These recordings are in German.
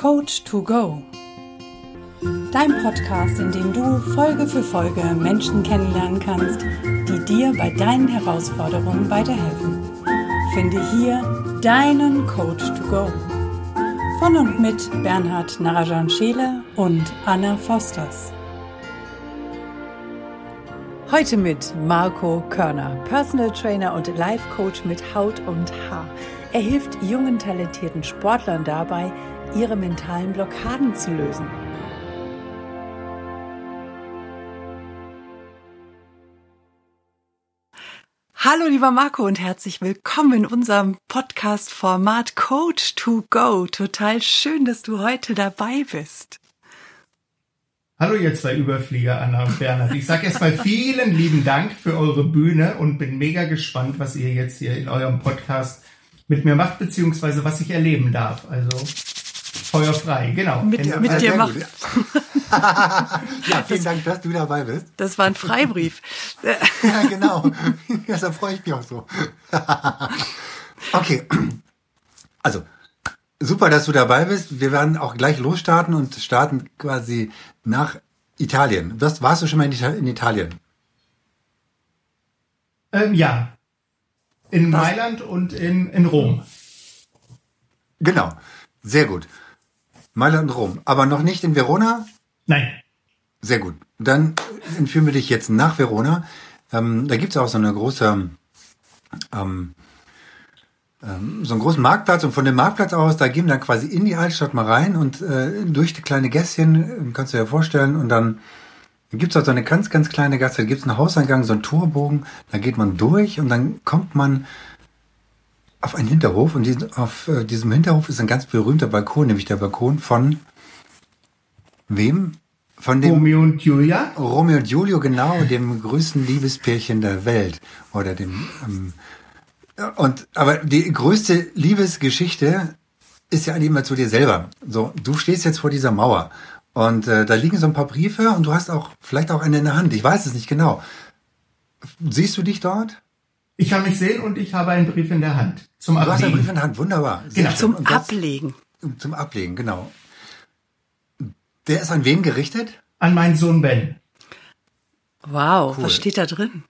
Coach to Go. Dein Podcast, in dem du Folge für Folge Menschen kennenlernen kannst, die dir bei deinen Herausforderungen weiterhelfen. Finde hier deinen Coach to Go. Von und mit Bernhard Narajan Scheele und Anna Fosters. Heute mit Marco Körner, Personal Trainer und Life Coach mit Haut und Haar. Er hilft jungen, talentierten Sportlern dabei, ihre mentalen Blockaden zu lösen. Hallo lieber Marco und herzlich willkommen in unserem Podcast-Format Coach to Go. Total schön, dass du heute dabei bist. Hallo ihr zwei Überflieger, Anna und Bernhard. Ich sage erstmal vielen lieben Dank für eure Bühne und bin mega gespannt, was ihr jetzt hier in eurem Podcast mit mir macht, beziehungsweise was ich erleben darf. Also feuerfrei, genau. Mit, Hände mit dir macht. ja, vielen Dank, dass du dabei bist. Das war ein Freibrief. Ja, genau. Deshalb freue ich mich auch so. okay. Also, super, dass du dabei bist. Wir werden auch gleich losstarten und starten quasi nach Italien. Was, warst du schon mal in Italien? Ähm, ja. In Was? Mailand und in, in Rom. Genau. Sehr gut. Mailand und Rom. Aber noch nicht in Verona? Nein. Sehr gut. Dann entführen wir dich jetzt nach Verona. Ähm, da gibt's auch so eine große, ähm, ähm, so einen großen Marktplatz und von dem Marktplatz aus, da gehen wir dann quasi in die Altstadt mal rein und äh, durch die kleine Gässchen, kannst du dir vorstellen, und dann gibt's auch so eine ganz, ganz kleine Gasse, da gibt's einen Hauseingang, so einen Torbogen, da geht man durch und dann kommt man auf einen Hinterhof und diesen, auf äh, diesem Hinterhof ist ein ganz berühmter Balkon, nämlich der Balkon von wem? Von dem Romeo und Julia. Romeo und Julio, genau, dem größten Liebespärchen der Welt. Oder dem, ähm, und, aber die größte Liebesgeschichte ist ja eigentlich immer zu dir selber. So, du stehst jetzt vor dieser Mauer und äh, da liegen so ein paar Briefe und du hast auch, vielleicht auch eine in der Hand. Ich weiß es nicht genau. Siehst du dich dort? Ich kann mich sehen und ich habe einen Brief in der Hand. Zum Du hast einen Ablegen. Brief in der Hand, wunderbar. Genau. Zum das- Ablegen. Zum Ablegen, genau. Der ist an wen gerichtet? An meinen Sohn Ben. Wow, Cool. was steht da drin?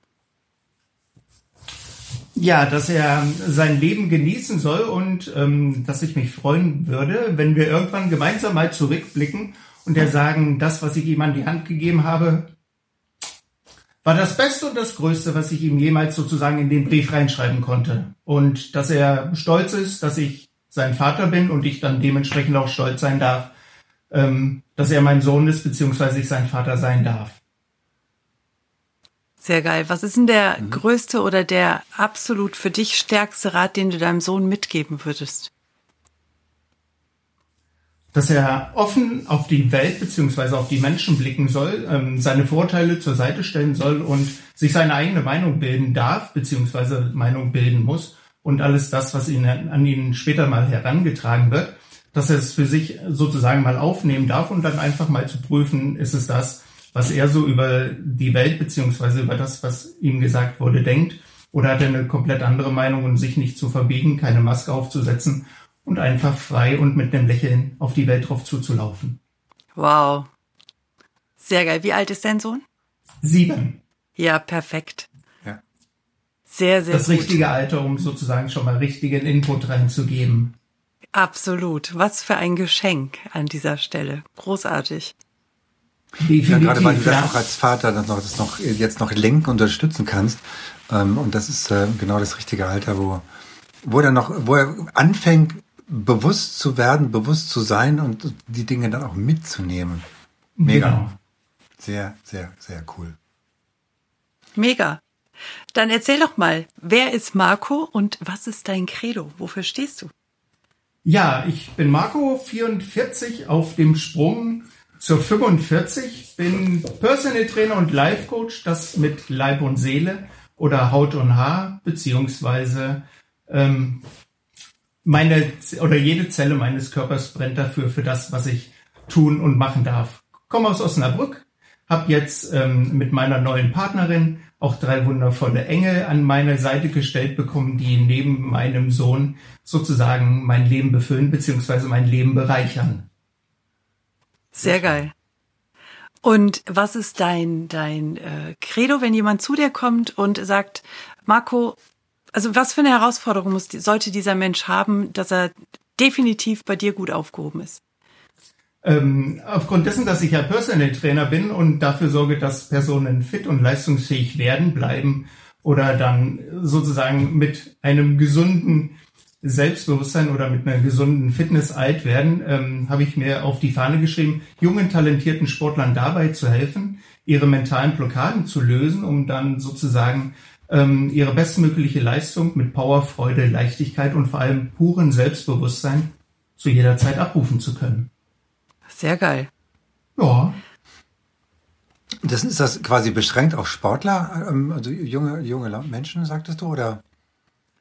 Ja, dass er sein Leben genießen soll und ähm, dass ich mich freuen würde, wenn wir irgendwann gemeinsam mal zurückblicken und er sagen, das, was ich ihm an die Hand gegeben habe, war das Beste und das Größte, was ich ihm jemals sozusagen in den Brief reinschreiben konnte. Und dass er stolz ist, dass ich sein Vater bin und ich dann dementsprechend auch stolz sein darf, ähm, dass er mein Sohn ist, beziehungsweise ich sein Vater sein darf. Sehr geil. Was ist denn der Mhm. größte oder der absolut für dich stärkste Rat, den du deinem Sohn mitgeben würdest? Dass er offen auf die Welt beziehungsweise auf die Menschen blicken soll, ähm, seine Vorteile zur Seite stellen soll und sich seine eigene Meinung bilden darf beziehungsweise Meinung bilden muss und alles das, was ihn an ihn später mal herangetragen wird, dass er es für sich sozusagen mal aufnehmen darf und dann einfach mal zu prüfen, ist es das, was er so über die Welt beziehungsweise über das, was ihm gesagt wurde, denkt, oder hat er eine komplett andere Meinung und sich nicht zu verbiegen, keine Maske aufzusetzen und einfach frei und mit einem Lächeln auf die Welt drauf zuzulaufen. Wow. Sehr geil. Wie alt ist dein Sohn? Sieben. Ja, perfekt. Ja. Sehr, sehr Das gut. richtige Alter, um sozusagen schon mal richtigen Input reinzugeben. Absolut. Was für ein Geschenk an dieser Stelle. Großartig. Ja, Definitiv. gerade weil du das ja. auch als Vater dann noch, das noch jetzt noch lenken und unterstützen kannst. Ähm, und das ist äh, genau das richtige Alter, wo, wo er noch, wo er anfängt, bewusst zu werden, bewusst zu sein und die Dinge dann auch mitzunehmen. Mega. Genau. Sehr, sehr, sehr cool. Mega. Dann erzähl doch mal, wer ist Marco und was ist dein Credo? Wofür stehst du? Ja, ich bin Marco, 44, auf dem Sprung zur 45, bin Personal Trainer und Life Coach, das mit Leib und Seele oder Haut und Haar, beziehungsweise ähm, meine oder jede Zelle meines Körpers brennt dafür, für das, was ich tun und machen darf. Komme aus Osnabrück, habe jetzt ähm, mit meiner neuen Partnerin auch drei wundervolle Engel an meine Seite gestellt bekommen, die neben meinem Sohn sozusagen mein Leben befüllen beziehungsweise mein Leben bereichern. Sehr geil. Und was ist dein, dein äh, Credo, wenn jemand zu dir kommt und sagt, Marco, also was für eine Herausforderung muss, sollte dieser Mensch haben, dass er definitiv bei dir gut aufgehoben ist? Ähm, aufgrund dessen, dass ich ja Personal Trainer bin und dafür sorge, dass Personen fit und leistungsfähig werden, bleiben oder dann sozusagen mit einem gesunden Selbstbewusstsein oder mit einer gesunden Fitness alt werden, ähm, habe ich mir auf die Fahne geschrieben, jungen, talentierten Sportlern dabei zu helfen, ihre mentalen Blockaden zu lösen, um dann sozusagen ähm, ihre bestmögliche Leistung mit Power, Freude, Leichtigkeit und vor allem puren Selbstbewusstsein zu jeder Zeit abrufen zu können. Sehr geil. Ja. Das ist das quasi beschränkt auf Sportler, ähm, also junge, junge Menschen, sagtest du, oder?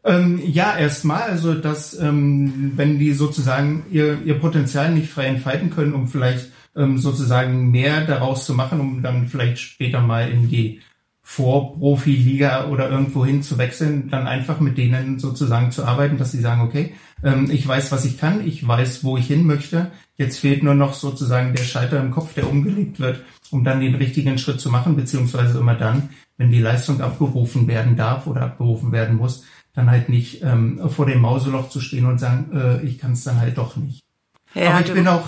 Ähm, ja, erstmal, also dass ähm, wenn die sozusagen ihr, ihr Potenzial nicht frei entfalten können, um vielleicht ähm, sozusagen mehr daraus zu machen, um dann vielleicht später mal in die Vorprofi-Liga oder irgendwo hin zu wechseln, dann einfach mit denen sozusagen zu arbeiten, dass sie sagen, okay, ähm, ich weiß, was ich kann, ich weiß, wo ich hin möchte. Jetzt fehlt nur noch sozusagen der Schalter im Kopf, der umgelegt wird, um dann den richtigen Schritt zu machen, beziehungsweise immer dann, wenn die Leistung abgerufen werden darf oder abgerufen werden muss, dann halt nicht ähm, vor dem Mauseloch zu stehen und sagen, äh, ich kann es dann halt doch nicht. Ja, Aber ich bin auch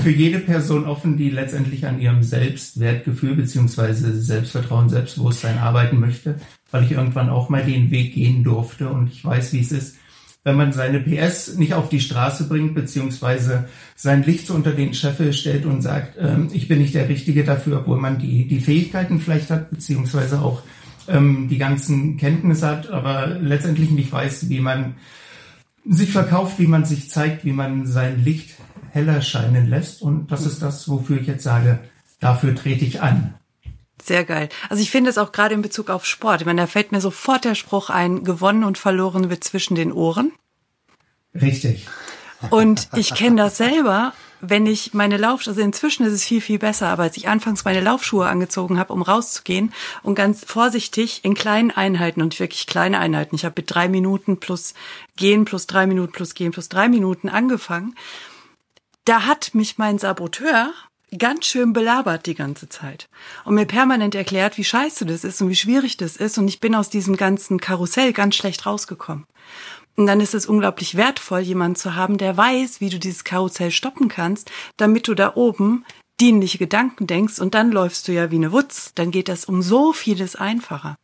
für jede Person offen, die letztendlich an ihrem Selbstwertgefühl beziehungsweise Selbstvertrauen, Selbstbewusstsein arbeiten möchte, weil ich irgendwann auch mal den Weg gehen durfte. Und ich weiß, wie es ist, wenn man seine PS nicht auf die Straße bringt, beziehungsweise sein Licht so unter den Scheffel stellt und sagt, ähm, ich bin nicht der Richtige dafür, obwohl man die, die Fähigkeiten vielleicht hat, beziehungsweise auch ähm, die ganzen Kenntnisse hat, aber letztendlich nicht weiß, wie man sich verkauft, wie man sich zeigt, wie man sein Licht heller scheinen lässt. Und das ist das, wofür ich jetzt sage, dafür trete ich an. Sehr geil. Also ich finde es auch gerade in Bezug auf Sport. Ich meine, da fällt mir sofort der Spruch ein, gewonnen und verloren wird zwischen den Ohren. Richtig. Und ich kenne das selber, wenn ich meine Laufschuhe, also inzwischen ist es viel, viel besser, aber als ich anfangs meine Laufschuhe angezogen habe, um rauszugehen und ganz vorsichtig in kleinen Einheiten und wirklich kleine Einheiten, ich habe mit drei Minuten plus gehen plus drei Minuten plus gehen plus drei Minuten angefangen da hat mich mein Saboteur ganz schön belabert die ganze Zeit und mir permanent erklärt, wie scheiße das ist und wie schwierig das ist und ich bin aus diesem ganzen Karussell ganz schlecht rausgekommen. Und dann ist es unglaublich wertvoll, jemanden zu haben, der weiß, wie du dieses Karussell stoppen kannst, damit du da oben dienliche Gedanken denkst und dann läufst du ja wie eine Wutz. Dann geht das um so vieles einfacher.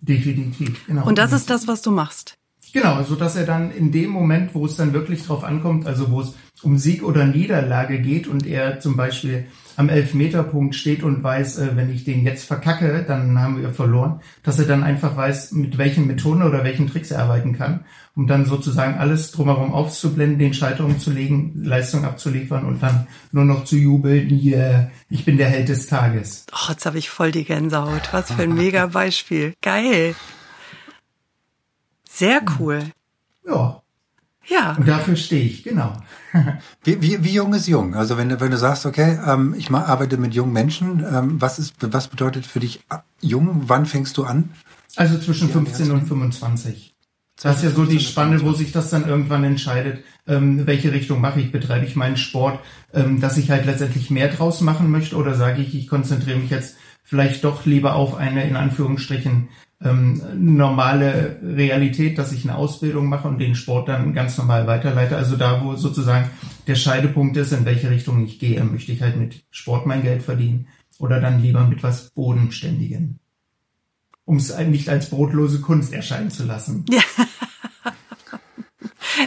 Definitiv, genau. Und das ist das, was du machst. Genau, so dass er dann in dem Moment, wo es dann wirklich drauf ankommt, also wo es um Sieg oder Niederlage geht und er zum Beispiel am Elfmeterpunkt steht und weiß, äh, wenn ich den jetzt verkacke, dann haben wir verloren, dass er dann einfach weiß, mit welchen Methoden oder welchen Tricks er arbeiten kann, um dann sozusagen alles drumherum aufzublenden, den Schalter umzulegen, Leistung abzuliefern und dann nur noch zu jubeln, yeah, ich bin der Held des Tages. Oh, jetzt habe ich voll die Gänsehaut. Was für ein mega Beispiel. Geil. Sehr cool. Ja. Ja. Und dafür stehe ich, genau. wie, wie, wie jung ist jung? Also wenn, wenn du sagst, okay, ähm, ich arbeite mit jungen Menschen, ähm, was ist, was bedeutet für dich äh, jung? Wann fängst du an? Also zwischen 15 und 25. Das ist ja so die Spanne, wo sich das dann irgendwann entscheidet, ähm, welche Richtung mache ich, betreibe ich meinen Sport, ähm, dass ich halt letztendlich mehr draus machen möchte oder sage ich, ich konzentriere mich jetzt vielleicht doch lieber auf eine in Anführungsstrichen ähm, normale Realität, dass ich eine Ausbildung mache und den Sport dann ganz normal weiterleite. Also da, wo sozusagen der Scheidepunkt ist, in welche Richtung ich gehe, möchte ich halt mit Sport mein Geld verdienen oder dann lieber mit was Bodenständigen. Um es nicht als brotlose Kunst erscheinen zu lassen. Ja.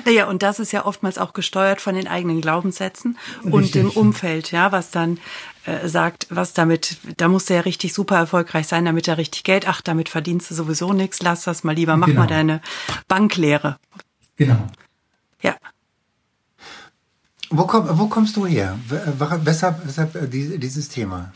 Naja, und das ist ja oftmals auch gesteuert von den eigenen Glaubenssätzen Richtig. und dem Umfeld, ja, was dann äh, sagt, was damit, da musst du ja richtig super erfolgreich sein, damit er richtig Geld, ach, damit verdienst du sowieso nichts, lass das mal lieber, mach genau. mal deine Banklehre. Genau. Ja. Wo, komm, wo kommst du her? Weshalb, weshalb äh, dieses Thema?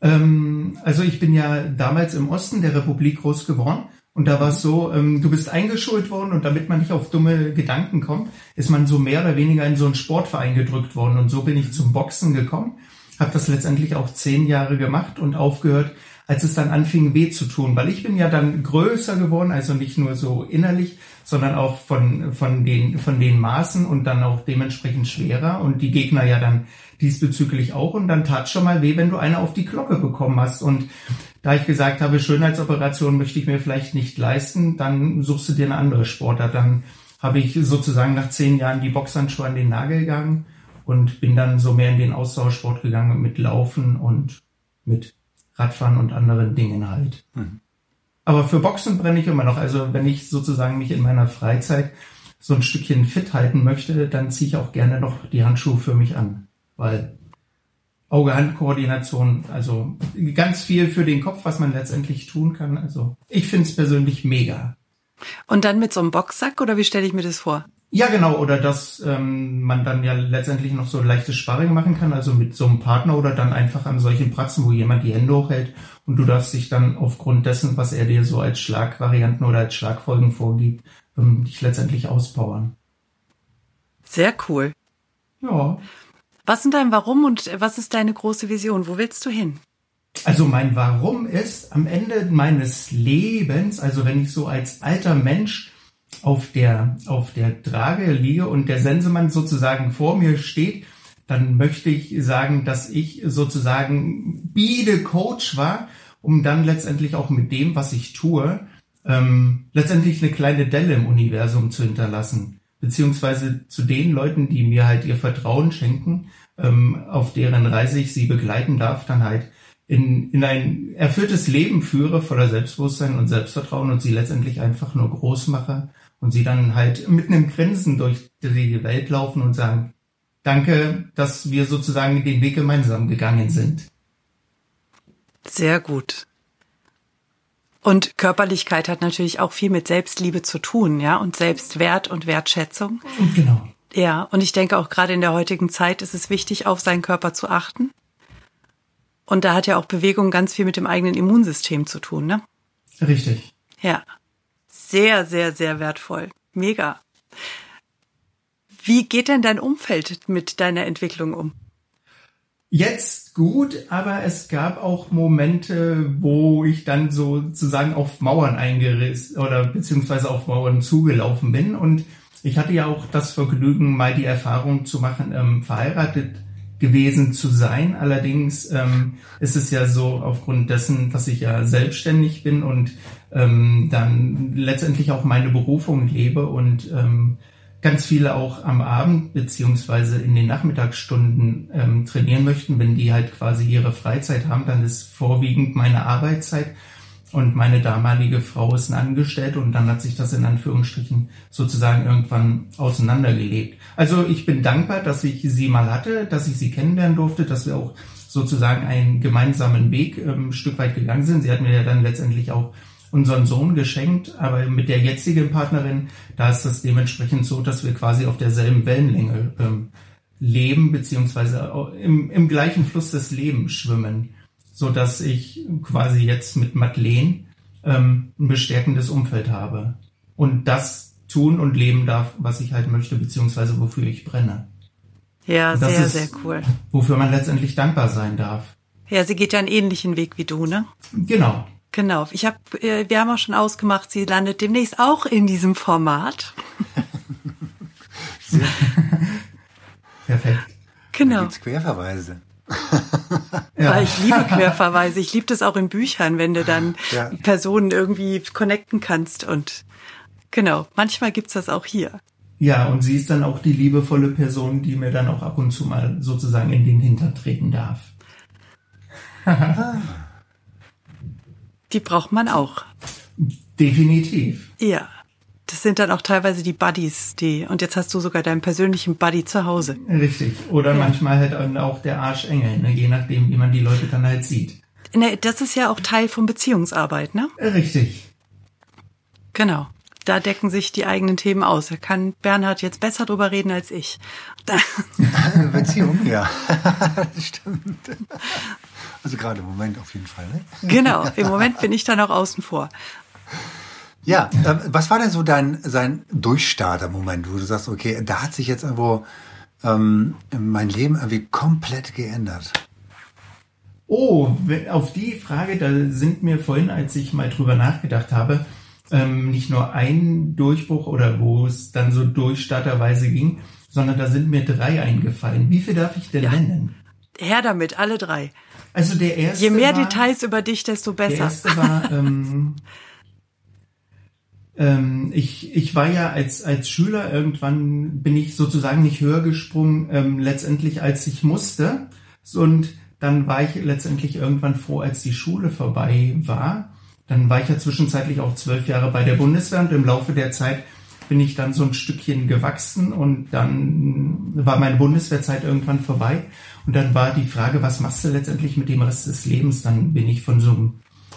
Ähm, also ich bin ja damals im Osten der Republik groß geworden und da war es so, ähm, du bist eingeschult worden und damit man nicht auf dumme Gedanken kommt, ist man so mehr oder weniger in so einen Sportverein gedrückt worden. Und so bin ich zum Boxen gekommen, habe das letztendlich auch zehn Jahre gemacht und aufgehört, als es dann anfing weh zu tun, weil ich bin ja dann größer geworden, also nicht nur so innerlich, sondern auch von, von den, von den Maßen und dann auch dementsprechend schwerer. Und die Gegner ja dann diesbezüglich auch. Und dann tat schon mal weh, wenn du eine auf die Glocke bekommen hast. Und da ich gesagt habe, Schönheitsoperation möchte ich mir vielleicht nicht leisten, dann suchst du dir eine andere Sportart. Dann habe ich sozusagen nach zehn Jahren die Boxhandschuhe an den Nagel gegangen und bin dann so mehr in den Ausdauersport gegangen mit Laufen und mit Radfahren und anderen Dingen halt. Mhm. Aber für Boxen brenne ich immer noch. Also wenn ich sozusagen mich in meiner Freizeit so ein Stückchen fit halten möchte, dann ziehe ich auch gerne noch die Handschuhe für mich an. Weil Auge-Hand-Koordination, also ganz viel für den Kopf, was man letztendlich tun kann. Also ich finde es persönlich mega. Und dann mit so einem Boxsack oder wie stelle ich mir das vor? Ja, genau, oder dass ähm, man dann ja letztendlich noch so leichtes Sparring machen kann, also mit so einem Partner oder dann einfach an solchen Pratzen, wo jemand die Hände hochhält und du darfst dich dann aufgrund dessen, was er dir so als Schlagvarianten oder als Schlagfolgen vorgibt, ähm, dich letztendlich auspowern. Sehr cool. Ja. Was sind dein Warum und was ist deine große Vision? Wo willst du hin? Also mein Warum ist am Ende meines Lebens, also wenn ich so als alter Mensch auf der, auf der Trage liege und der Sensemann sozusagen vor mir steht, dann möchte ich sagen, dass ich sozusagen Bide Coach war, um dann letztendlich auch mit dem, was ich tue, ähm, letztendlich eine kleine Delle im Universum zu hinterlassen. Beziehungsweise zu den Leuten, die mir halt ihr Vertrauen schenken, ähm, auf deren Reise ich sie begleiten darf, dann halt in, in ein erfülltes Leben führe voller Selbstbewusstsein und Selbstvertrauen und sie letztendlich einfach nur groß mache und sie dann halt mit einem Grinsen durch die Welt laufen und sagen, danke, dass wir sozusagen den Weg gemeinsam gegangen sind. Sehr gut. Und Körperlichkeit hat natürlich auch viel mit Selbstliebe zu tun, ja, und Selbstwert und Wertschätzung. Genau. Ja, und ich denke auch gerade in der heutigen Zeit ist es wichtig, auf seinen Körper zu achten. Und da hat ja auch Bewegung ganz viel mit dem eigenen Immunsystem zu tun, ne? Richtig. Ja. Sehr, sehr, sehr wertvoll. Mega. Wie geht denn dein Umfeld mit deiner Entwicklung um? Jetzt gut, aber es gab auch Momente, wo ich dann sozusagen auf Mauern eingerissen oder beziehungsweise auf Mauern zugelaufen bin. Und ich hatte ja auch das Vergnügen, mal die Erfahrung zu machen, ähm, verheiratet gewesen zu sein. Allerdings ähm, ist es ja so aufgrund dessen, dass ich ja selbstständig bin und ähm, dann letztendlich auch meine Berufung lebe und ähm, ganz viele auch am Abend beziehungsweise in den Nachmittagsstunden ähm, trainieren möchten, wenn die halt quasi ihre Freizeit haben, dann ist vorwiegend meine Arbeitszeit und meine damalige Frau ist ein Angestellte und dann hat sich das in Anführungsstrichen sozusagen irgendwann auseinandergelebt. Also ich bin dankbar, dass ich sie mal hatte, dass ich sie kennenlernen durfte, dass wir auch sozusagen einen gemeinsamen Weg ähm, ein Stück weit gegangen sind. Sie hat mir ja dann letztendlich auch unseren Sohn geschenkt, aber mit der jetzigen Partnerin, da ist das dementsprechend so, dass wir quasi auf derselben Wellenlänge ähm, leben, beziehungsweise im, im gleichen Fluss des Lebens schwimmen, so dass ich quasi jetzt mit Madeleine ähm, ein bestärkendes Umfeld habe und das tun und leben darf, was ich halt möchte, beziehungsweise wofür ich brenne. Ja, sehr, ist, sehr cool. Wofür man letztendlich dankbar sein darf. Ja, sie geht ja einen ähnlichen Weg wie du, ne? Genau. Genau. Ich habe, äh, wir haben auch schon ausgemacht, sie landet demnächst auch in diesem Format. Perfekt. Genau. Da gibt's Querverweise. ja. Weil ich liebe Querverweise. Ich liebe das auch in Büchern, wenn du dann ja. Personen irgendwie connecten kannst. Und genau, manchmal gibt's das auch hier. Ja, und sie ist dann auch die liebevolle Person, die mir dann auch ab und zu mal sozusagen in den Hintern treten darf. Die braucht man auch. Definitiv. Ja. Das sind dann auch teilweise die Buddies, die, und jetzt hast du sogar deinen persönlichen Buddy zu Hause. Richtig. Oder ja. manchmal halt auch der Arschengel, ne? je nachdem, wie man die Leute dann halt sieht. Ne, das ist ja auch Teil von Beziehungsarbeit, ne? Richtig. Genau. Da decken sich die eigenen Themen aus. Da kann Bernhard jetzt besser drüber reden als ich. Beziehung, ja. Stimmt. Also gerade im Moment auf jeden Fall. Ne? Genau, im Moment bin ich da noch außen vor. Ja, äh, was war denn so dein sein Durchstarter-Moment, wo du sagst, okay, da hat sich jetzt irgendwo ähm, mein Leben irgendwie komplett geändert? Oh, auf die Frage, da sind mir vorhin, als ich mal drüber nachgedacht habe, ähm, nicht nur ein Durchbruch oder wo es dann so durchstarterweise ging, sondern da sind mir drei eingefallen. Wie viel darf ich denn ja. nennen? Her damit, alle drei. Also der erste. Je mehr war, Details über dich, desto besser. Der erste war, ähm, ähm, ich, ich war ja als, als Schüler irgendwann bin ich sozusagen nicht höher gesprungen, ähm, letztendlich als ich musste. Und dann war ich letztendlich irgendwann froh, als die Schule vorbei war. Dann war ich ja zwischenzeitlich auch zwölf Jahre bei der Bundeswehr und im Laufe der Zeit bin ich dann so ein Stückchen gewachsen und dann war meine Bundeswehrzeit irgendwann vorbei. Und dann war die Frage, was machst du letztendlich mit dem Rest des Lebens? Dann bin ich von so einem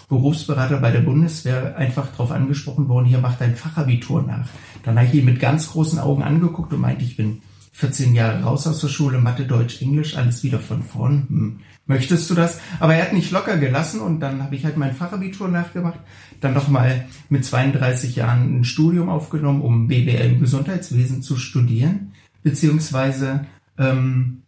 Berufsberater bei der Bundeswehr einfach darauf angesprochen worden, hier mach dein Fachabitur nach. Dann habe ich ihn mit ganz großen Augen angeguckt und meinte, ich bin 14 Jahre raus aus der Schule, Mathe, Deutsch, Englisch, alles wieder von vorn. Hm. Möchtest du das? Aber er hat nicht locker gelassen und dann habe ich halt mein Fachabitur nachgemacht, dann noch mal mit 32 Jahren ein Studium aufgenommen, um BWL im Gesundheitswesen zu studieren, beziehungsweise ähm,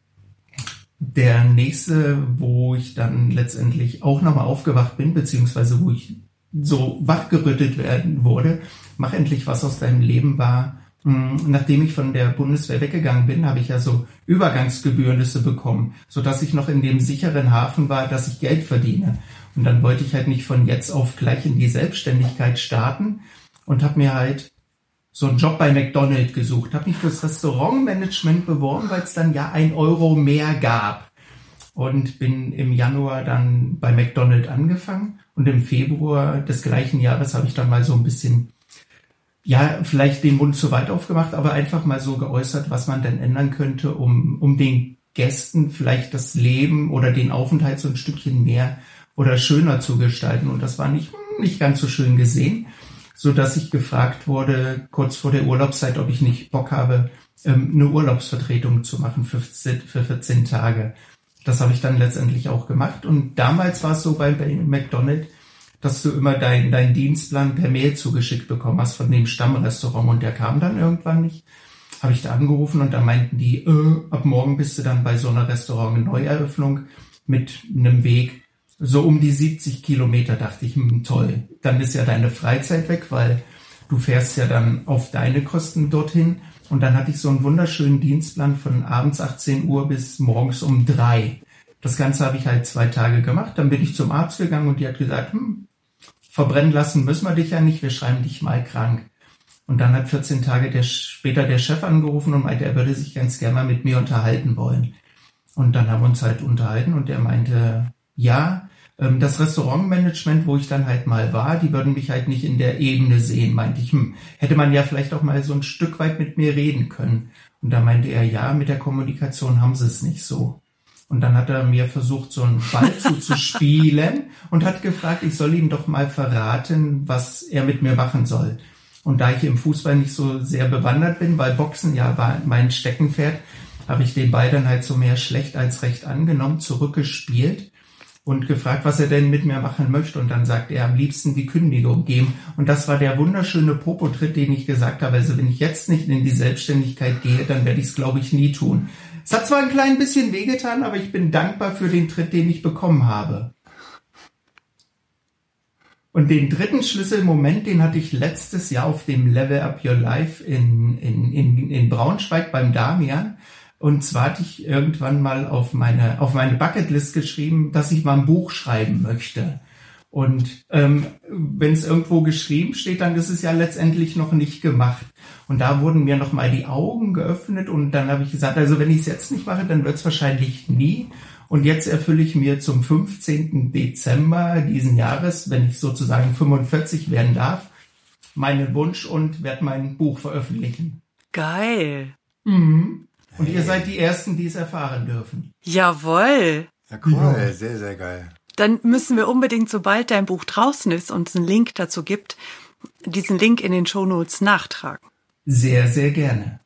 der nächste, wo ich dann letztendlich auch nochmal aufgewacht bin, beziehungsweise wo ich so wachgerüttelt werden wurde, mach endlich was aus deinem Leben war hm, nachdem ich von der Bundeswehr weggegangen bin, habe ich ja so Übergangsgebührnisse bekommen, so dass ich noch in dem sicheren Hafen war, dass ich Geld verdiene. Und dann wollte ich halt nicht von jetzt auf gleich in die Selbstständigkeit starten und habe mir halt so einen Job bei McDonald's gesucht, habe mich fürs Restaurantmanagement beworben, weil es dann ja ein Euro mehr gab. Und bin im Januar dann bei McDonald's angefangen. Und im Februar des gleichen Jahres habe ich dann mal so ein bisschen ja, vielleicht den Mund zu weit aufgemacht, aber einfach mal so geäußert, was man denn ändern könnte, um, um den Gästen vielleicht das Leben oder den Aufenthalt so ein Stückchen mehr oder schöner zu gestalten. Und das war nicht, nicht ganz so schön gesehen, so dass ich gefragt wurde, kurz vor der Urlaubszeit, ob ich nicht Bock habe, ähm, eine Urlaubsvertretung zu machen für 14, für 14 Tage. Das habe ich dann letztendlich auch gemacht. Und damals war es so bei McDonald's, dass du immer deinen dein Dienstplan per Mail zugeschickt bekommen hast von dem Stammrestaurant und der kam dann irgendwann nicht. Habe ich da angerufen und da meinten die, äh, ab morgen bist du dann bei so einer Restaurant-Neueröffnung mit einem Weg so um die 70 Kilometer. Dachte ich, hm, toll, dann ist ja deine Freizeit weg, weil du fährst ja dann auf deine Kosten dorthin. Und dann hatte ich so einen wunderschönen Dienstplan von abends 18 Uhr bis morgens um drei. Das Ganze habe ich halt zwei Tage gemacht. Dann bin ich zum Arzt gegangen und die hat gesagt, hm, verbrennen lassen müssen wir dich ja nicht, wir schreiben dich mal krank. Und dann hat 14 Tage der, später der Chef angerufen und meinte, er würde sich ganz gerne mal mit mir unterhalten wollen. Und dann haben wir uns halt unterhalten und er meinte, ja, das Restaurantmanagement, wo ich dann halt mal war, die würden mich halt nicht in der Ebene sehen, meinte ich. Hm, hätte man ja vielleicht auch mal so ein Stück weit mit mir reden können. Und da meinte er, ja, mit der Kommunikation haben sie es nicht so. Und dann hat er mir versucht, so einen Ball zuzuspielen und hat gefragt, ich soll ihm doch mal verraten, was er mit mir machen soll. Und da ich im Fußball nicht so sehr bewandert bin, weil Boxen ja war mein Steckenpferd, habe ich den Ball dann halt so mehr schlecht als recht angenommen, zurückgespielt und gefragt, was er denn mit mir machen möchte. Und dann sagt er am liebsten die Kündigung geben. Und das war der wunderschöne Popotritt, den ich gesagt habe. Also wenn ich jetzt nicht in die Selbstständigkeit gehe, dann werde ich es, glaube ich, nie tun. Es hat zwar ein klein bisschen wehgetan, aber ich bin dankbar für den Tritt, den ich bekommen habe. Und den dritten Schlüsselmoment, den hatte ich letztes Jahr auf dem Level Up Your Life in, in, in, in Braunschweig beim Damian. Und zwar hatte ich irgendwann mal auf meine, auf meine Bucketlist geschrieben, dass ich mal ein Buch schreiben möchte. Und ähm, wenn es irgendwo geschrieben steht, dann ist es ja letztendlich noch nicht gemacht. Und da wurden mir nochmal die Augen geöffnet und dann habe ich gesagt, also wenn ich es jetzt nicht mache, dann wird es wahrscheinlich nie. Und jetzt erfülle ich mir zum 15. Dezember diesen Jahres, wenn ich sozusagen 45 werden darf, meinen Wunsch und werde mein Buch veröffentlichen. Geil. Mhm. Und hey. ihr seid die Ersten, die es erfahren dürfen. Jawoll. Ja, cool. Ja. Sehr, sehr geil dann müssen wir unbedingt, sobald dein Buch draußen ist und es einen Link dazu gibt, diesen Link in den Shownotes nachtragen. Sehr, sehr gerne.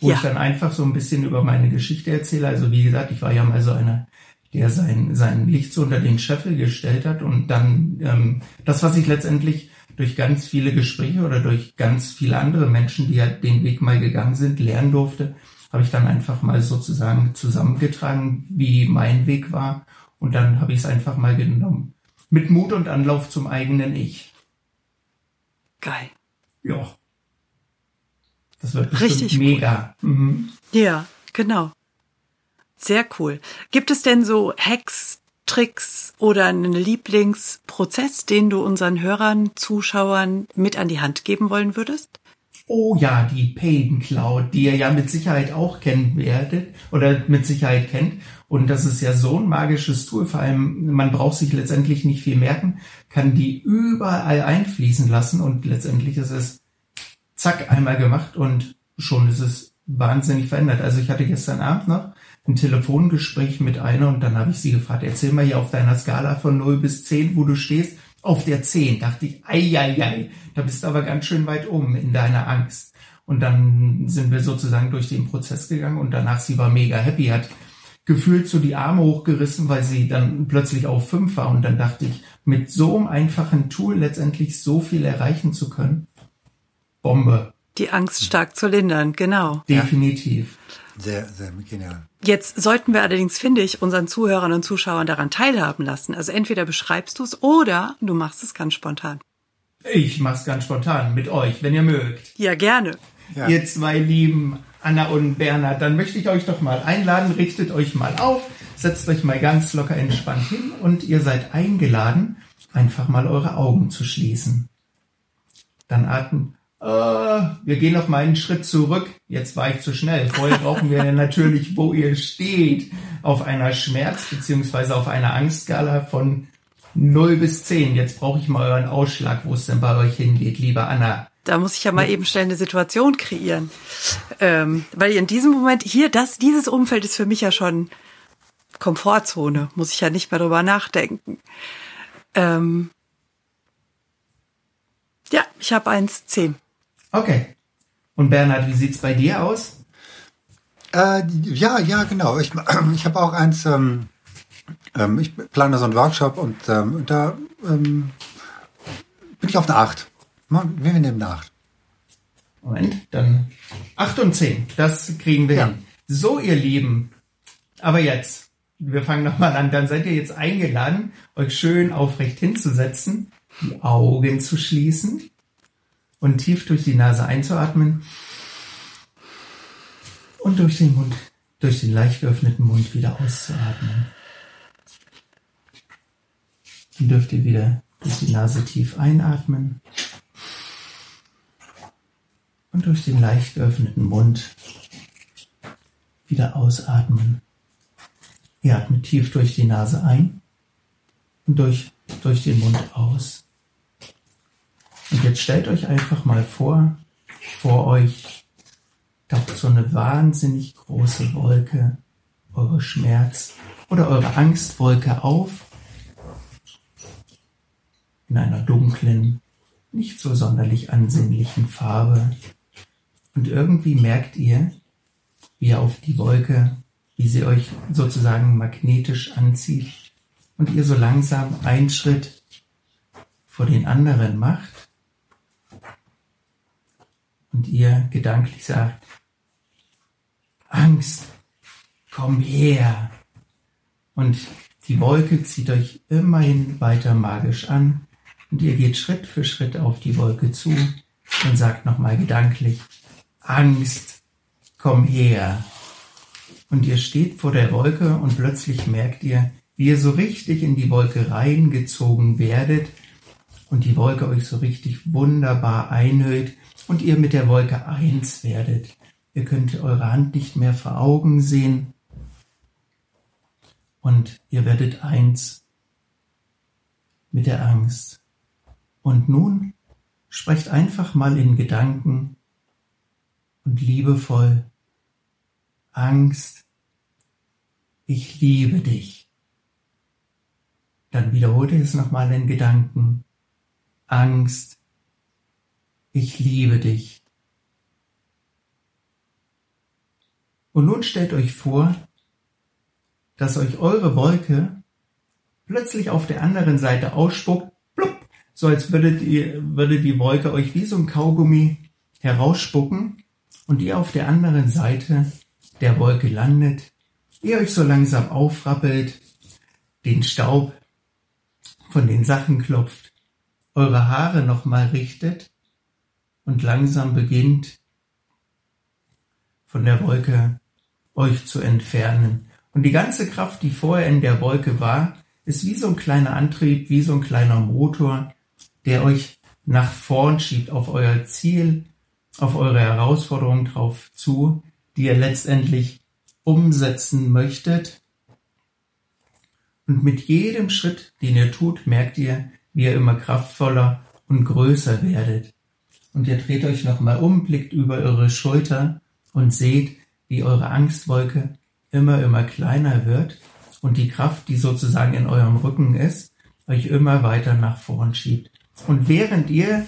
Wo ja. ich dann einfach so ein bisschen über meine Geschichte erzähle. Also wie gesagt, ich war ja mal so einer, der sein, sein Licht so unter den Scheffel gestellt hat und dann ähm, das, was ich letztendlich durch ganz viele Gespräche oder durch ganz viele andere Menschen, die halt den Weg mal gegangen sind, lernen durfte, habe ich dann einfach mal sozusagen zusammengetragen, wie mein Weg war Und dann habe ich es einfach mal genommen. Mit Mut und Anlauf zum eigenen Ich. Geil. Ja. Das wird bestimmt Richtig mega. Mhm. Ja, genau. Sehr cool. Gibt es denn so Hacks, Tricks oder einen Lieblingsprozess, den du unseren Hörern, Zuschauern mit an die Hand geben wollen würdest? Oh ja, die Paden Cloud, die ihr ja mit Sicherheit auch kennen werdet oder mit Sicherheit kennt. Und das ist ja so ein magisches Tool. Vor allem, man braucht sich letztendlich nicht viel merken, kann die überall einfließen lassen und letztendlich ist es zack einmal gemacht und schon ist es wahnsinnig verändert. Also ich hatte gestern Abend noch ein Telefongespräch mit einer und dann habe ich sie gefragt, erzähl mal hier auf deiner Skala von 0 bis 10, wo du stehst. Auf der 10 dachte ich, ei, ei, ei, da bist du aber ganz schön weit oben in deiner Angst. Und dann sind wir sozusagen durch den Prozess gegangen und danach sie war mega happy, hat gefühlt so die Arme hochgerissen, weil sie dann plötzlich auf 5 war. Und dann dachte ich, mit so einem einfachen Tool letztendlich so viel erreichen zu können, Bombe. Die Angst stark zu lindern, genau. Definitiv. Sehr, sehr genial. Jetzt sollten wir allerdings, finde ich, unseren Zuhörern und Zuschauern daran teilhaben lassen. Also entweder beschreibst du es oder du machst es ganz spontan. Ich mach's ganz spontan mit euch, wenn ihr mögt. Ja, gerne. Ja. Ihr zwei lieben Anna und Bernhard, dann möchte ich euch doch mal einladen, richtet euch mal auf, setzt euch mal ganz locker entspannt hin und ihr seid eingeladen, einfach mal eure Augen zu schließen. Dann atmen. Äh, wir gehen noch mal einen Schritt zurück. Jetzt war ich zu schnell. Vorher brauchen wir natürlich, wo ihr steht, auf einer Schmerz- beziehungsweise auf einer Angstskala von 0 bis 10. Jetzt brauche ich mal euren Ausschlag, wo es denn bei euch hingeht, liebe Anna. Da muss ich ja mal eben schnell eine Situation kreieren. Ähm, weil in diesem Moment hier, das, dieses Umfeld ist für mich ja schon Komfortzone. Muss ich ja nicht mehr drüber nachdenken. Ähm, ja, ich habe eins, zehn. Okay. Und Bernhard, wie sieht's bei dir aus? Äh, ja, ja, genau. Ich, ich habe auch eins, ähm, ähm, ich plane so einen Workshop und ähm, da ähm, bin ich auf eine 8. Wir nehmen eine 8. Moment, dann 8 und 10. Das kriegen wir Ja. hin. So, ihr Lieben. Aber jetzt, wir fangen nochmal an. Dann seid ihr jetzt eingeladen, euch schön aufrecht hinzusetzen, die Augen zu schließen und tief durch die Nase einzuatmen und durch den Mund, durch den leicht geöffneten Mund wieder auszuatmen. Dann dürft ihr wieder durch die Nase tief einatmen und durch den leicht geöffneten Mund wieder ausatmen. Ihr atmet tief durch die Nase ein und durch, durch den Mund aus. Und jetzt stellt euch einfach mal vor, vor euch taucht so eine wahnsinnig große Wolke, eure Schmerz oder eure Angstwolke auf, in einer dunklen, nicht so sonderlich ansehnlichen Farbe. Und irgendwie merkt ihr, wie ihr auf die Wolke, wie sie euch sozusagen magnetisch anzieht und ihr so langsam einen Schritt vor den anderen macht und ihr gedanklich sagt, Angst, komm her. Und die Wolke zieht euch immerhin weiter magisch an und ihr geht Schritt für Schritt auf die Wolke zu und sagt nochmal gedanklich, Angst, komm her. Und ihr steht vor der Wolke und plötzlich merkt ihr, wie ihr so richtig in die Wolke reingezogen werdet und die Wolke euch so richtig wunderbar einhüllt und ihr mit der Wolke eins werdet. Ihr könnt eure Hand nicht mehr vor Augen sehen und ihr werdet eins mit der Angst. Und nun sprecht einfach mal in Gedanken und liebevoll Angst, ich liebe dich. Dann wiederholt ihr es nochmal in Gedanken. Angst, ich liebe dich. Und nun stellt euch vor, dass euch eure Wolke plötzlich auf der anderen Seite ausspuckt, plupp, so als würdet ihr, würde die Wolke euch wie so ein Kaugummi herausspucken und ihr auf der anderen Seite der Wolke landet, ihr euch so langsam aufrappelt, den Staub von den Sachen klopft, eure Haare nochmal richtet und langsam beginnt von der Wolke euch zu entfernen. Und die ganze Kraft, die vorher in der Wolke war, ist wie so ein kleiner Antrieb, wie so ein kleiner Motor, der euch nach vorn schiebt auf euer Ziel, auf eure Herausforderung drauf zu, die ihr letztendlich umsetzen möchtet. Und mit jedem Schritt, den ihr tut, merkt ihr, wie ihr immer kraftvoller und größer werdet. Und ihr dreht euch nochmal um, blickt über eure Schulter und seht, wie eure Angstwolke immer, immer kleiner wird und die Kraft, die sozusagen in eurem Rücken ist, euch immer weiter nach vorn schiebt. Und während ihr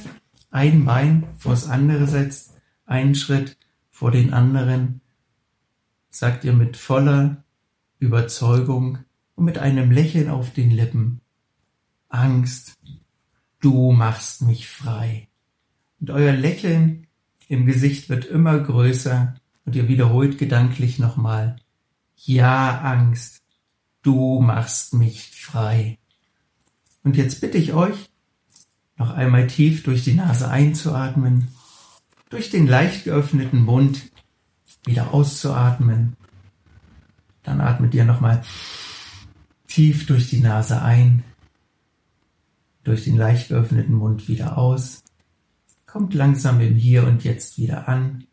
ein Bein vors andere setzt, einen Schritt vor den anderen, sagt ihr mit voller Überzeugung und mit einem Lächeln auf den Lippen, Angst, du machst mich frei. Und euer Lächeln im Gesicht wird immer größer und ihr wiederholt gedanklich nochmal, ja, Angst, du machst mich frei. Und jetzt bitte ich euch, noch einmal tief durch die Nase einzuatmen, durch den leicht geöffneten Mund wieder auszuatmen. Dann atmet ihr nochmal tief durch die Nase ein, durch den leicht geöffneten Mund wieder aus. Kommt langsam im Hier und Jetzt wieder an.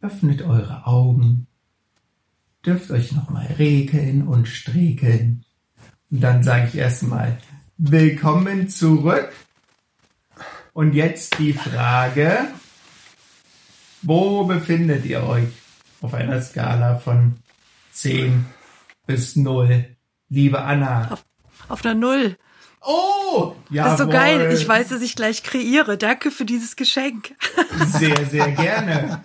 Öffnet eure Augen. Dürft euch nochmal regeln und strekeln. Und dann sage ich erstmal Willkommen zurück. Und jetzt die Frage, wo befindet ihr euch auf einer Skala von 10 bis 0? Liebe Anna. Auf, auf einer Null. Oh, ja. Das ist so geil. Ich weiß, dass ich gleich kreiere. Danke für dieses Geschenk. Sehr, sehr gerne.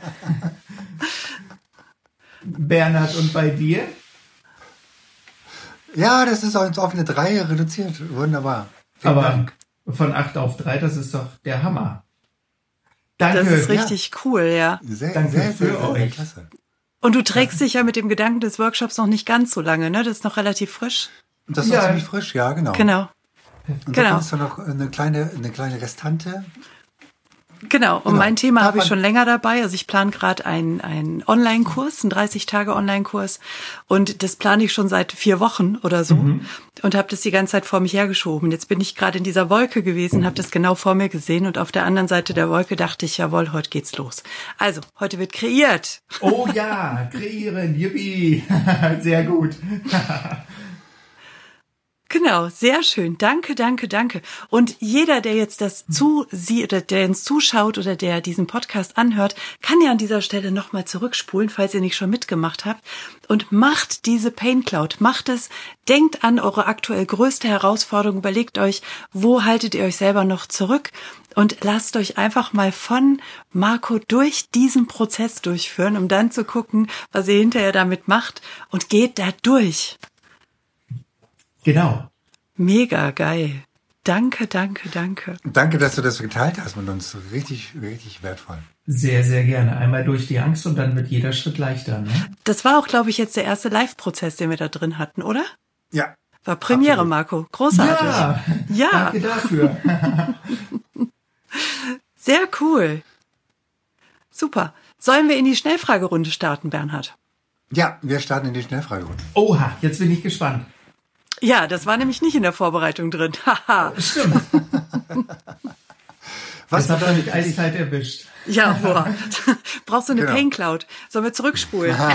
Bernhard, und bei dir? Ja, das ist uns auf eine 3 reduziert. Wunderbar. Vielen Aber Dank. von 8 auf 3, das ist doch der Hammer. Danke. Das ist richtig ja. cool, ja. Sehr, Danke sehr, für sehr, euch. Klasse. Und du trägst dich ja mit dem Gedanken des Workshops noch nicht ganz so lange, ne? Das ist noch relativ frisch. Das ist ja. noch ziemlich frisch, ja, genau. Genau. Und genau. da ist noch eine kleine, eine kleine Restante. Genau, und genau. mein Thema habe ich schon länger dabei. Also ich plane gerade einen, einen Online-Kurs, einen 30-Tage-Online-Kurs. Und das plane ich schon seit vier Wochen oder so. Mhm. Und habe das die ganze Zeit vor mich hergeschoben. Jetzt bin ich gerade in dieser Wolke gewesen, habe das genau vor mir gesehen. Und auf der anderen Seite der Wolke dachte ich, jawohl, heute geht's los. Also, heute wird kreiert. Oh ja, kreieren, yippie. Sehr gut. Genau, sehr schön. Danke, danke, danke. Und jeder, der jetzt das zu sie oder der uns zuschaut oder der diesen Podcast anhört, kann ja an dieser Stelle nochmal zurückspulen, falls ihr nicht schon mitgemacht habt. Und macht diese Pain Cloud. Macht es. Denkt an eure aktuell größte Herausforderung. Überlegt euch, wo haltet ihr euch selber noch zurück? Und lasst euch einfach mal von Marco durch diesen Prozess durchführen, um dann zu gucken, was ihr hinterher damit macht und geht da durch. Genau. Mega geil. Danke, danke, danke. Danke, dass du das geteilt hast mit uns. Richtig, richtig wertvoll. Sehr, sehr gerne. Einmal durch die Angst und dann wird jeder Schritt leichter. Ne? Das war auch, glaube ich, jetzt der erste Live-Prozess, den wir da drin hatten, oder? Ja. War Premiere, absolut. Marco. Großartig. Ja. ja. Danke dafür. sehr cool. Super. Sollen wir in die Schnellfragerunde starten, Bernhard? Ja, wir starten in die Schnellfragerunde. Oha, jetzt bin ich gespannt. Ja, das war nämlich nicht in der Vorbereitung drin. Haha. Stimmt. Was das hat mich eiskalt erwischt. Ja, boah. Brauchst du eine genau. Pain Cloud? Sollen wir zurückspulen?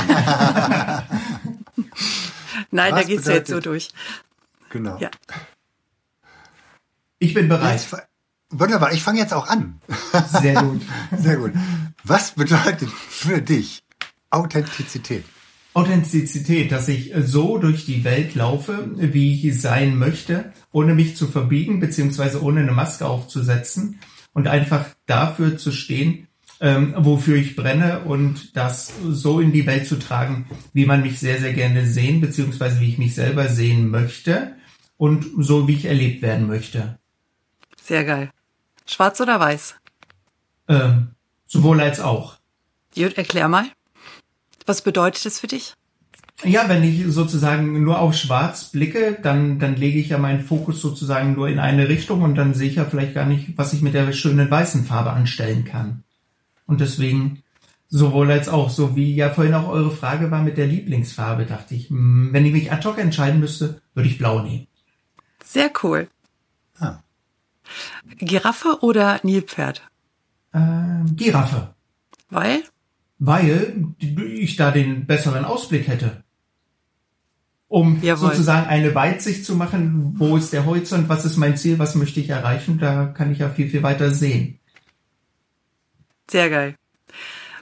Nein, Was da geht's jetzt so durch. Genau. Ja. Ich bin bereit. Jetzt, wunderbar, ich fange jetzt auch an. Sehr gut. Sehr gut. Was bedeutet für dich Authentizität? Authentizität, dass ich so durch die Welt laufe, wie ich sein möchte, ohne mich zu verbiegen, beziehungsweise ohne eine Maske aufzusetzen und einfach dafür zu stehen, ähm, wofür ich brenne und das so in die Welt zu tragen, wie man mich sehr, sehr gerne sehen, beziehungsweise wie ich mich selber sehen möchte und so, wie ich erlebt werden möchte. Sehr geil. Schwarz oder weiß? Ähm, sowohl als auch. Jut, erklär mal. Was bedeutet das für dich? Ja, wenn ich sozusagen nur auf Schwarz blicke, dann, dann lege ich ja meinen Fokus sozusagen nur in eine Richtung und dann sehe ich ja vielleicht gar nicht, was ich mit der schönen weißen Farbe anstellen kann. Und deswegen sowohl als auch, so wie ja vorhin auch eure Frage war mit der Lieblingsfarbe, dachte ich, hm, wenn ich mich ad hoc entscheiden müsste, würde ich blau nehmen. Sehr cool. Ah. Giraffe oder Nilpferd? Ähm, Giraffe. Weil? Weil ich da den besseren Ausblick hätte. Um Jawohl. sozusagen eine Weitsicht zu machen, wo ist der Horizont, was ist mein Ziel, was möchte ich erreichen, da kann ich ja viel, viel weiter sehen. Sehr geil.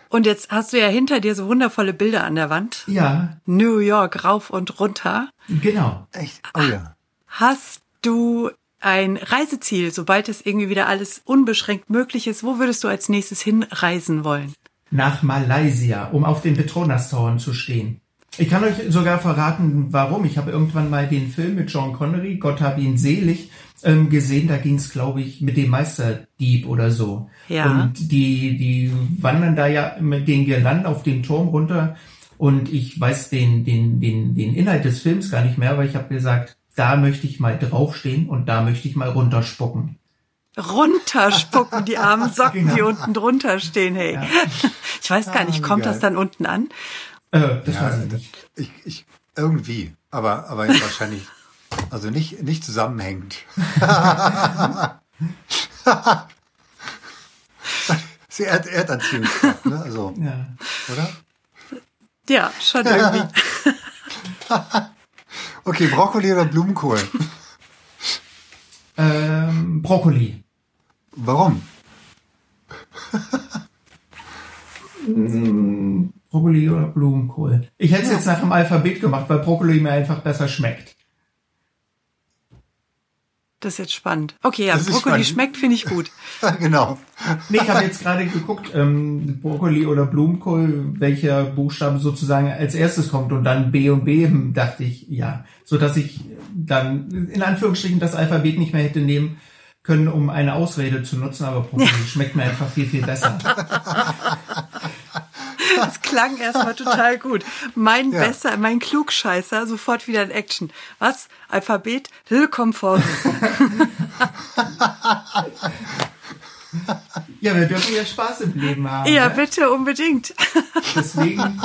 Und jetzt hast du ja hinter dir so wundervolle Bilder an der Wand. Ja, New York rauf und runter. genau. Echt? Oh ja. Hast du ein Reiseziel, sobald es irgendwie wieder alles unbeschränkt möglich ist? Wo würdest du als nächstes hinreisen wollen? Nach Malaysia, um auf den Petronas Towern zu stehen. Ich kann euch sogar verraten, warum. Ich habe irgendwann mal den Film mit John Connery, Gott hab ihn selig, ähm, gesehen. Da ging es, glaube ich, mit dem Meisterdieb oder so. Ja. Und die, die wandern da ja mit den Girlanden auf den Turm runter. Und ich weiß den, den, den, den Inhalt des Films gar nicht mehr, aber ich habe gesagt, da möchte ich mal draufstehen und da möchte ich mal runterspucken. Runterspucken, die armen Socken, die Genau. unten drunter stehen, hey. Ich weiß gar nicht, Ah, kommt geil. das dann unten an? Äh, das ja weiß ich nicht. Ich, ich, irgendwie. Aber, aber wahrscheinlich, also nicht, nicht zusammenhängend. Sie Erd Erdanziehungskraft, ne? Also, Ja. oder? Ja, schon irgendwie. Okay, Brokkoli oder Blumenkohl? Ähm, Brokkoli. Warum? Brokkoli oder Blumenkohl. Ich hätte es jetzt nach dem Alphabet gemacht, weil Brokkoli mir einfach besser schmeckt. Das ist jetzt spannend. Okay, ja, Das Brokkoli spannend. schmeckt, finde ich gut. genau. Nee, ich habe jetzt gerade geguckt, ähm, Brokkoli oder Blumenkohl, welcher Buchstabe sozusagen als erstes kommt und dann B und B, hm, dachte ich, ja, so dass ich dann in Anführungsstrichen das Alphabet nicht mehr hätte nehmen können, um eine Ausrede zu nutzen, aber Brokkoli schmeckt mir einfach viel, viel besser. Das klang erstmal total gut. Mein Ja. Besser, mein Klugscheißer, sofort wieder in Action. Was? Alphabet? Willkommen vor. Ja, wir dürfen ja Spaß im Leben haben. Ja, ne? bitte, unbedingt. Deswegen,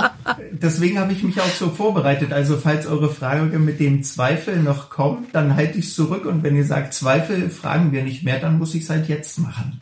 deswegen habe ich mich auch so vorbereitet. Also falls eure Frage mit dem Zweifel noch kommt, dann halte ich es zurück. Und wenn ihr sagt Zweifel, fragen wir nicht mehr, dann muss ich es halt jetzt machen.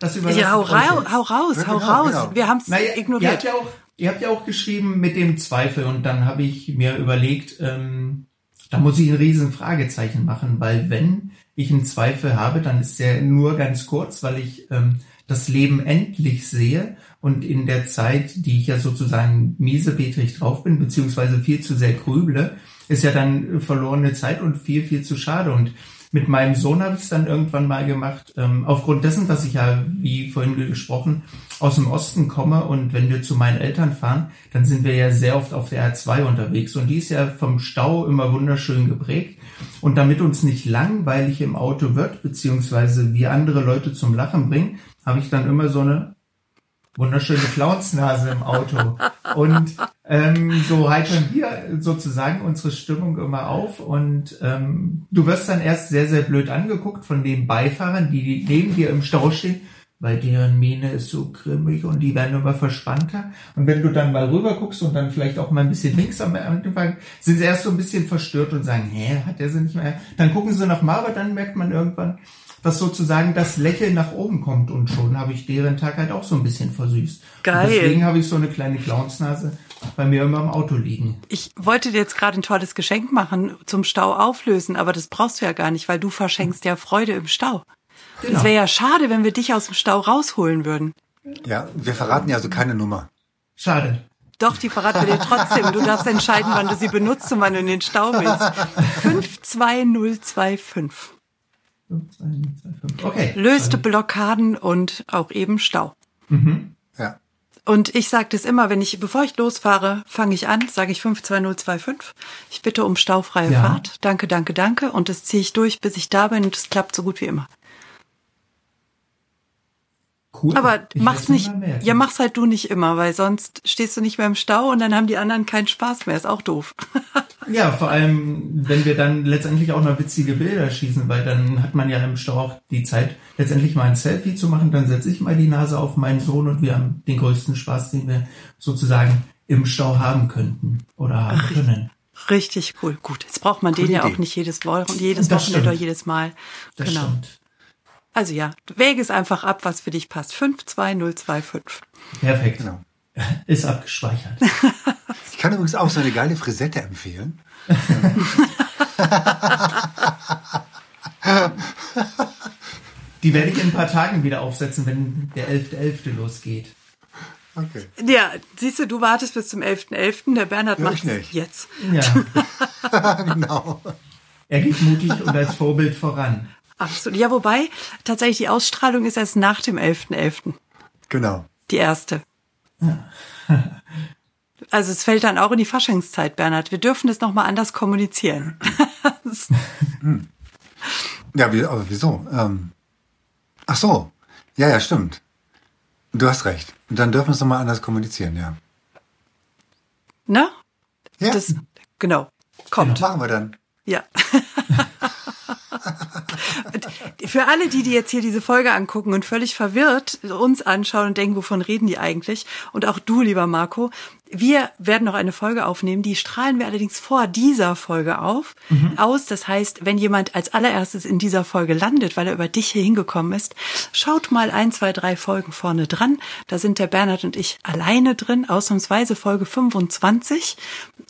Das überlasse Ja, hau, ich rau, jetzt. hau raus, Ja, hau genau, raus. genau. Wir haben es Naja, ihr ignoriert. habt, ja auch, ihr habt ja auch geschrieben mit dem Zweifel und dann habe ich mir überlegt, ähm, da muss ich ein riesen Fragezeichen machen, weil wenn ich einen Zweifel habe, dann ist der nur ganz kurz, weil ich ähm, das Leben endlich sehe und in der Zeit, die ich ja sozusagen miesepetrig drauf bin, beziehungsweise viel zu sehr grüble, ist ja dann verlorene Zeit und viel, viel zu schade. Und mit meinem Sohn habe ich es dann irgendwann mal gemacht, ähm, aufgrund dessen, dass ich ja, wie vorhin gesprochen, aus dem Osten komme und wenn wir zu meinen Eltern fahren, dann sind wir ja sehr oft auf der R2 unterwegs und die ist ja vom Stau immer wunderschön geprägt. Und damit uns nicht langweilig im Auto wird, beziehungsweise wir andere Leute zum Lachen bringen, habe ich dann immer so eine wunderschöne Clownsnase im Auto. Und ähm, so heitern wir sozusagen unsere Stimmung immer auf. Und ähm, du wirst dann erst sehr, sehr blöd angeguckt von den Beifahrern, die neben dir im Stau stehen, weil deren Miene ist so grimmig und die werden immer verspannter. Und wenn du dann mal rüber guckst und dann vielleicht auch mal ein bisschen links am Anfang, sind sie erst so ein bisschen verstört und sagen, hä, hat der sie nicht mehr? Dann gucken sie noch mal, aber dann merkt man irgendwann, dass sozusagen das Lächeln nach oben kommt und schon habe ich deren Tag halt auch so ein bisschen versüßt. Geil. Und deswegen habe ich so eine kleine Clownsnase bei mir immer im Auto liegen. Ich wollte dir jetzt gerade ein tolles Geschenk machen, zum Stau auflösen, aber das brauchst du ja gar nicht, weil du verschenkst ja Freude im Stau. Es Genau. wäre ja schade, wenn wir dich aus dem Stau rausholen würden. Ja, wir verraten ja also keine Nummer. Schade. Doch, die verraten wir dir trotzdem. Du darfst entscheiden, wann du sie benutzt und wann du in den Stau willst. 52025. Okay. Löste Blockaden und auch eben Stau. Ja. Und ich sage das immer, wenn ich, bevor ich losfahre, fange ich an, sage ich 52025. Ich bitte um staufreie Ja. Fahrt. Danke, danke, danke. Und das ziehe ich durch, bis ich da bin und es klappt so gut wie immer. Cool. Aber Ich mach's nicht, ja, mach's halt du nicht immer, weil sonst stehst du nicht mehr im Stau und dann haben die anderen keinen Spaß mehr. Ist auch doof. Ja, vor allem, wenn wir dann letztendlich auch noch witzige Bilder schießen, weil dann hat man ja im Stau auch die Zeit, letztendlich mal ein Selfie zu machen. Dann setze ich mal die Nase auf meinen Sohn und wir haben den größten Spaß, den wir sozusagen im Stau haben könnten oder haben können. Richtig cool. Gut, jetzt braucht man den Coole ja auch nicht jedes Wochen, jedes Wochenende oder jedes Mal. Das genau. stimmt. Also ja, wäge es einfach ab, was für dich passt. 52025. Perfekt. Genau. Ist abgespeichert. Ich kann übrigens auch so eine geile Frisette empfehlen. Die werde ich in ein paar Tagen wieder aufsetzen, wenn der 11.11. losgeht. Okay. Ja, siehst du, du wartest bis zum 11.11. Der Bernhard Ja, macht nicht. jetzt. Ja, genau. er geht mutig und als Vorbild voran. Absolut. Ja, wobei tatsächlich die Ausstrahlung ist erst nach dem 11.11. Genau. Die erste. Also es fällt dann auch in die Faschingszeit, Bernhard. Wir dürfen das nochmal anders kommunizieren. Ja, wie, aber wieso? Ähm, ach so. Ja, ja, stimmt. Du hast recht. Und dann dürfen wir es nochmal anders kommunizieren, ja. Ne? Ja, Das, genau. Kommt. machen wir dann. Ja. Für alle, die, die jetzt hier diese Folge angucken und völlig verwirrt uns anschauen und denken, wovon reden die eigentlich? Und auch du, lieber Marco, wir werden noch eine Folge aufnehmen, die strahlen wir allerdings vor dieser Folge auf, aus. Das heißt, wenn jemand als allererstes in dieser Folge landet, weil er über dich hier hingekommen ist, schaut mal ein, zwei, drei Folgen vorne dran. Da sind der Bernhard und ich alleine drin, ausnahmsweise Folge 25.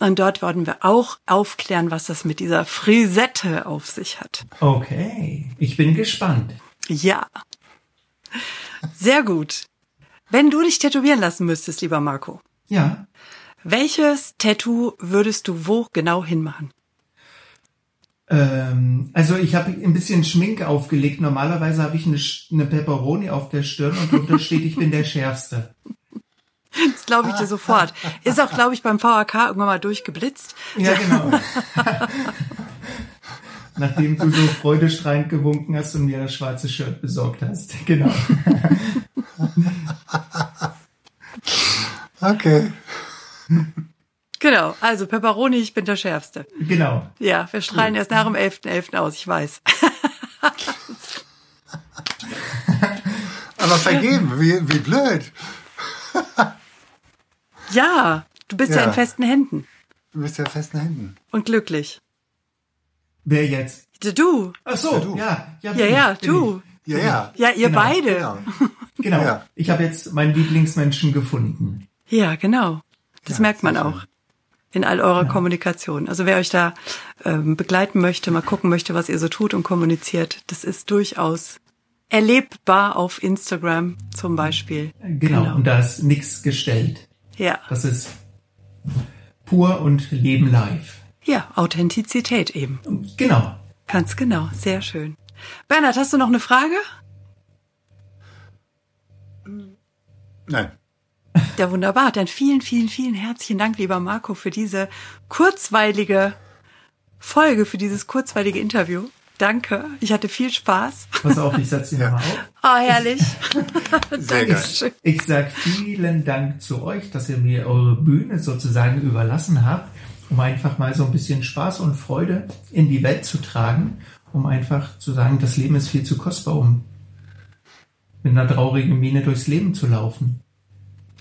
Und dort werden wir auch aufklären, was das mit dieser Frisette auf sich hat. Okay, ich bin gespannt. Ja. Sehr gut. Wenn du dich tätowieren lassen müsstest, lieber Marco, Ja, welches Tattoo würdest du wo genau hinmachen? ähm, also ich habe ein bisschen Schminke aufgelegt. Normalerweise habe ich eine, eine Pepperoni auf der Stirn und drunter steht, ich bin der Schärfste. Das glaube ich dir sofort. Ist auch, glaube ich, beim VHK irgendwann mal durchgeblitzt. Ja, genau. Nachdem du so freudestrahlend gewunken hast und mir das schwarze Shirt besorgt hast. Genau. Okay. Genau, also Pepperoni, ich bin der Schärfste. Genau. Ja, wir strahlen erst nach dem 11.11. aus, ich weiß. Aber vergeben, wie, wie blöd. Ja, du bist ja, Ja. in festen Händen Du bist ja festen Händen. und glücklich. Wer jetzt? Du. Ach so, du. ja. Ja, Ja, ja, du. Ja, ja. Ja, ihr Genau, beide. Genau. Ich. Genau. Ja. Ich habe jetzt meinen Lieblingsmenschen gefunden. Ja, genau. Das Ja, merkt man auch in all eurer Kommunikation. Also wer euch da ähm, begleiten möchte, mal gucken möchte, was ihr so tut und kommuniziert, das ist durchaus erlebbar auf Instagram zum Beispiel. Genau. Und da ist nichts gestellt. Ja, Das ist pur und Leben live. ja, Authentizität eben. Genau. Ganz genau, sehr schön. Bernhard, hast du noch eine Frage? Nein. Ja, wunderbar. Dann vielen, vielen, vielen herzlichen Dank, lieber Marco, für diese kurzweilige Folge, für dieses kurzweilige Interview. Danke. Ich hatte viel Spaß. Pass auf, ich setze dir mal auf. Oh, herrlich. Sehr geil. Dankeschön. Ich sag vielen Dank zu euch, dass ihr mir eure Bühne sozusagen überlassen habt, um einfach mal so ein bisschen Spaß und Freude in die Welt zu tragen, um einfach zu sagen, das Leben ist viel zu kostbar, um mit einer traurigen Miene durchs Leben zu laufen.